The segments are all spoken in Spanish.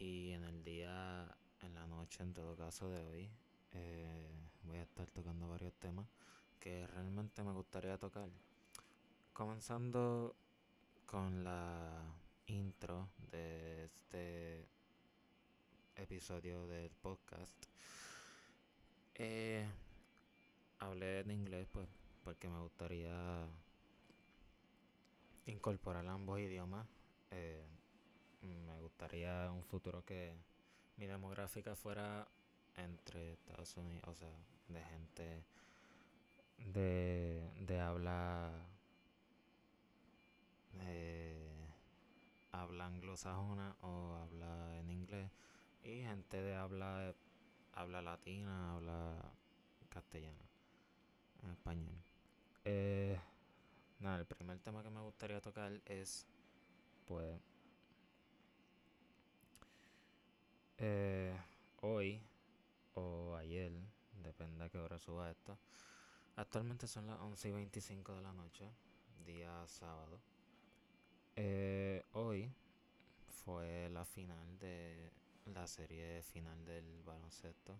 Y en el día, en la noche, en todo caso de hoy, eh, voy a estar tocando varios temas que realmente me gustaría tocar. Comenzando con la intro de este episodio del podcast. Eh, hablé en inglés pues porque me gustaría incorporar ambos idiomas. Eh, me gustaría un futuro que mi demográfica fuera entre Estados Unidos, o sea, de gente de, de habla eh, habla anglosajona o habla en inglés y gente de habla habla latina, habla castellano, en español. Eh, nada, el primer tema que me gustaría tocar es, pues, eh, hoy o ayer, depende a qué hora suba esto. Actualmente son las 11 y 25 de la noche, día sábado. Eh, hoy fue la final de la serie final del baloncesto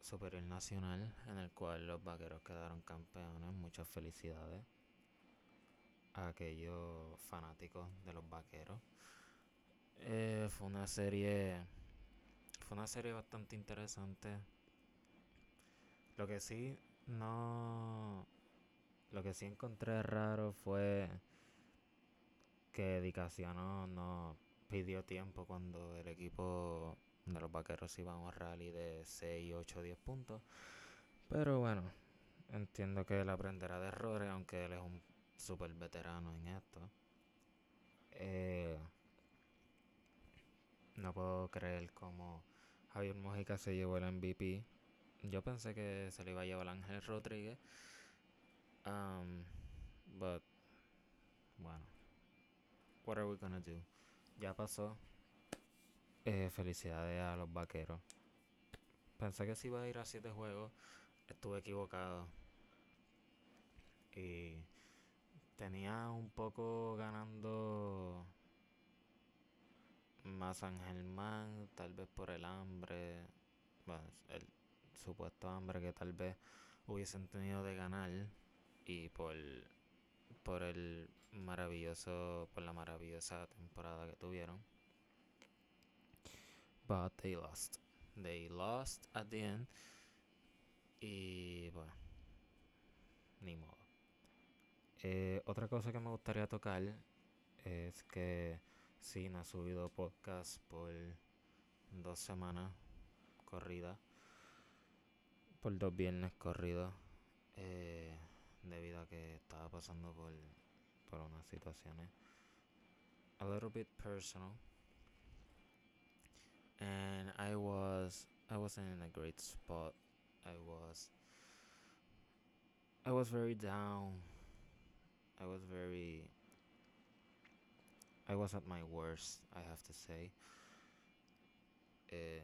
superior nacional en el cual los vaqueros quedaron campeones. Muchas felicidades a aquellos fanáticos de los vaqueros. Eh, fue una serie fue una serie bastante interesante. Lo que sí no lo que sí encontré raro fue que Dedicación no pidió tiempo cuando el equipo de los vaqueros iba a un rally de 6, 8, 10 puntos. Pero bueno, entiendo que él aprenderá de errores, aunque él es un super veterano en esto. Eh, no puedo creer cómo Javier Mojica se llevó el MVP. Yo pensé que se le iba a llevar Ángel Rodríguez. Um, but, bueno, what are we gonna do? Ya pasó. Eh, felicidades a los vaqueros. Pensé que si iba a ir a 7 juegos. Estuve equivocado. Y tenía un poco ganando más Angelman, tal vez por el hambre, bueno, el supuesto hambre que tal vez hubiesen tenido de ganar y por por el maravilloso, por la maravillosa temporada que tuvieron. But they lost. They lost at the end. Y bueno, ni modo. Eh, otra cosa que me gustaría tocar es que sí, no ha subido podcast por dos semanas corrida. Por dos viernes corridos. Eh, debido a que estaba pasando por, por unas situaciones a little bit personal and I was I wasn't in a great spot I was I was very down I was very I was at my worst I have to say eh,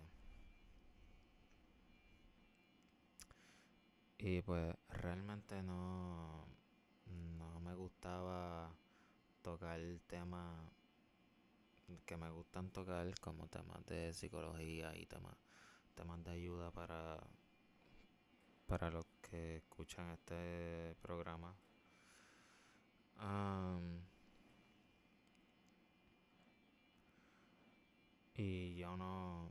Y pues realmente no, no me gustaba tocar temas que me gustan tocar como temas de psicología y temas, temas de ayuda para, para los que escuchan este programa. Y yo no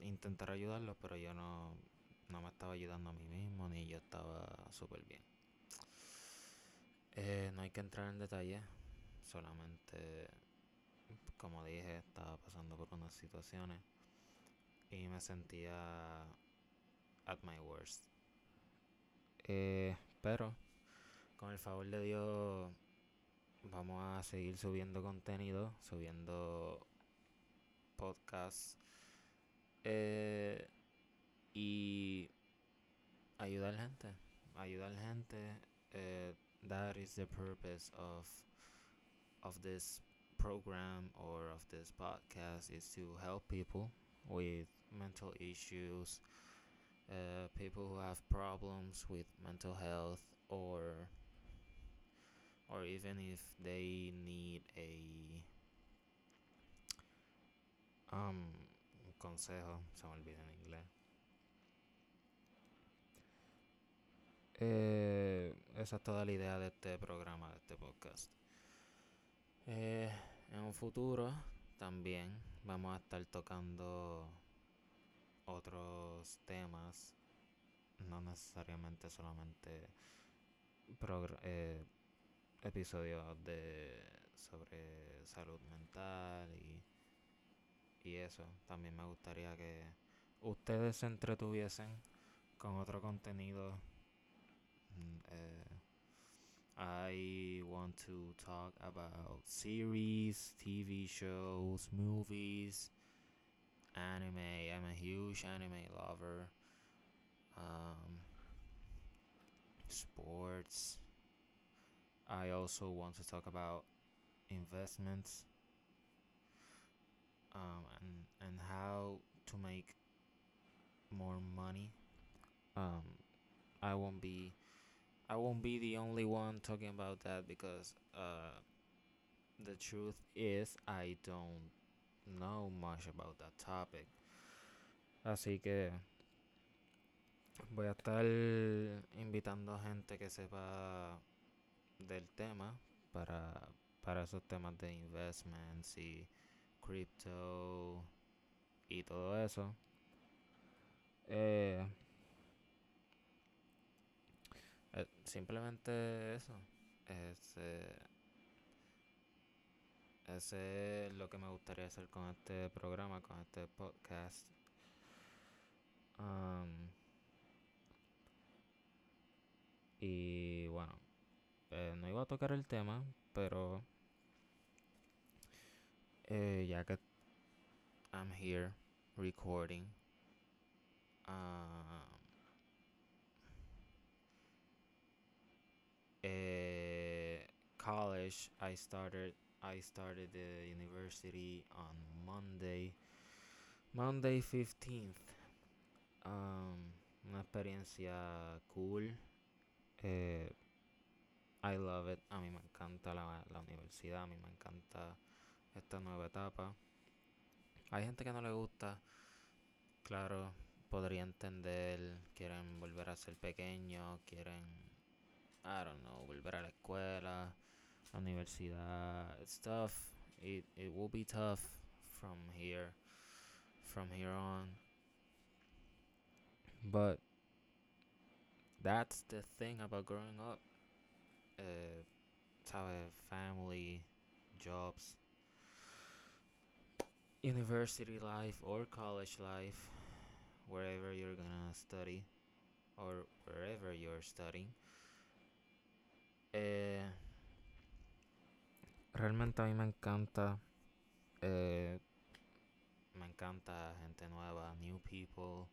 intentaré ayudarlos, pero yo no no me estaba ayudando a mí mismo ni yo estaba súper bien. Eh, no hay que entrar en detalle, solamente, como dije, estaba pasando por unas situaciones y me sentía at my worst. Eh, pero, con el favor de Dios, vamos a seguir subiendo contenido, subiendo podcasts. Eh, y ayudar gente, ayudar gente. Uh, that is the purpose of of this program or of this podcast is to help people with mental issues, uh, people who have problems with mental health or or even if they need a um consejo, se me olvida en inglés. Eh, esa es toda la idea de este programa, de este podcast. Eh, en un futuro también vamos a estar tocando otros temas, no necesariamente solamente eh, episodios de sobre salud mental y, y eso. También me gustaría que ustedes se entretuviesen con otro contenido. Mm, eh, I want to talk about series, TV shows, movies, anime. I'm a huge anime lover. Um, sports. I also want to talk about investments um, and and how to make more money. Um, I won't be I won't be the only one talking about that because uh, the truth is I don't know much about that topic. Así que voy a estar invitando gente que sepa del tema para, para esos temas de investments y crypto y todo eso. Eh, eh, simplemente eso. Ese, ese es lo que me gustaría hacer con este programa, con este podcast. Um, y bueno, eh, no iba a tocar el tema, pero eh, ya que I'm here recording, uh, uh, college I started I started the university on Monday Monday 15th um, una experiencia cool. Eh, I love it. A mí me encanta la, la universidad a mí me encanta esta nueva etapa hay gente que no le gusta claro podría entender quieren volver a ser pequeños quieren I don't know, volver a la escuela, la universidad. It's tough. It it will be tough from here from here on. But that's the thing about growing up. Uh, a family, jobs, university life or college life, wherever you're gonna study or wherever you're studying. Eh, realmente a mí me encanta. Eh, me encanta gente nueva, new people.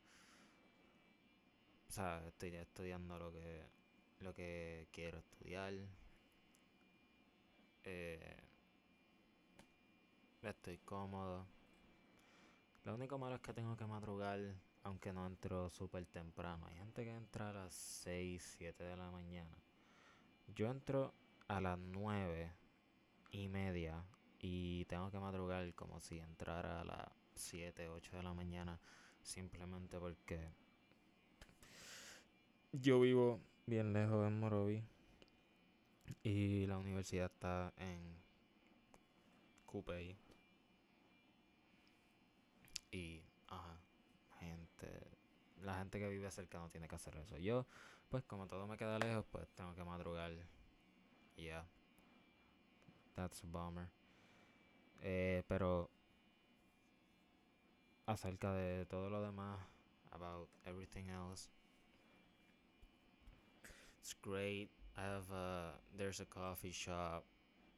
O sea, estoy estudiando lo que, lo que quiero estudiar. Eh, estoy cómodo. Lo único malo es que tengo que madrugar, aunque no entro súper temprano. Hay gente que entra a las 6, 7 de la mañana. Yo entro a las nueve y media y tengo que madrugar como si entrara a las 7, 8 de la mañana simplemente porque yo vivo bien lejos en Morovi y la universidad está en Coupey y ajá, gente la gente que vive cerca no tiene que hacer eso. Yo pues como todo me queda lejos, pues tengo que madrugar. Yeah. That's a bummer. Eh, pero acerca de todo lo demás, about everything else, it's great. I have a there's a coffee shop.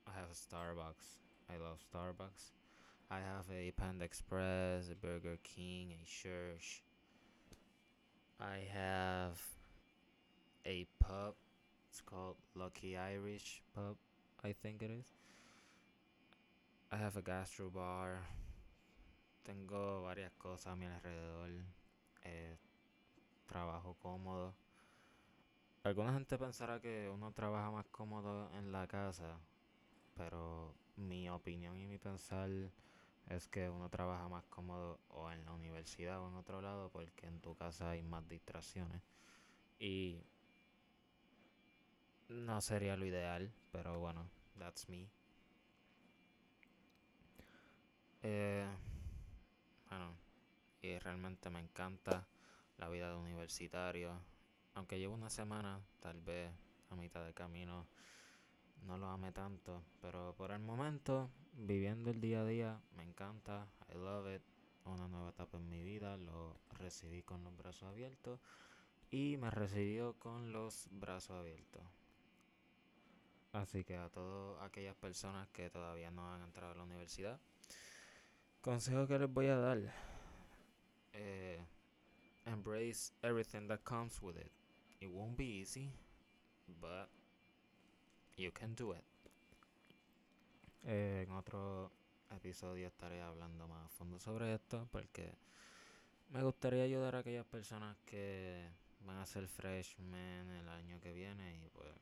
I have a Starbucks. I love Starbucks. I have a Panda Express, a Burger King, a church. I have a pub. It's called Lucky Irish Pub, I think it is. I have a gastro bar. Tengo varias cosas a mi alrededor. Eh, trabajo cómodo. alguna gente pensará que uno trabaja más cómodo en la casa, pero mi opinión y mi pensar es que uno trabaja más cómodo o en la universidad o en otro lado porque en tu casa hay más distracciones. Y no sería lo ideal, pero bueno, that's me. Eh, bueno, y realmente me encanta la vida de universitario. Aunque llevo una semana, tal vez a mitad de camino, no lo ame tanto. Pero por el momento, viviendo el día a día, me encanta. I love it. Una nueva etapa en mi vida. Lo recibí con los brazos abiertos. Y me recibió con los brazos abiertos. Así que a todas aquellas personas que todavía no han entrado a la universidad, consejo que les voy a dar. Eh, embrace everything that comes with it. It won't be easy, but you can do it. En otro episodio estaré hablando más a fondo sobre esto porque me gustaría ayudar a aquellas personas que van a ser freshmen el año que viene y pues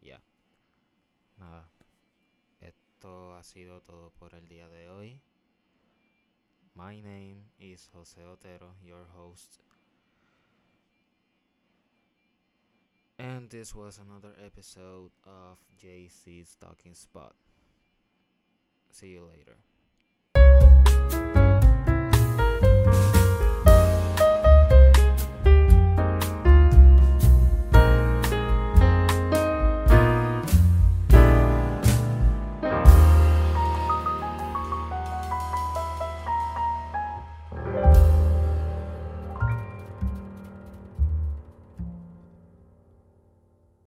ya. Nada. Esto ha sido todo por el día de hoy. My name is Jose Otero, your host. And this was another episode of JC's Talking Spot. See you later.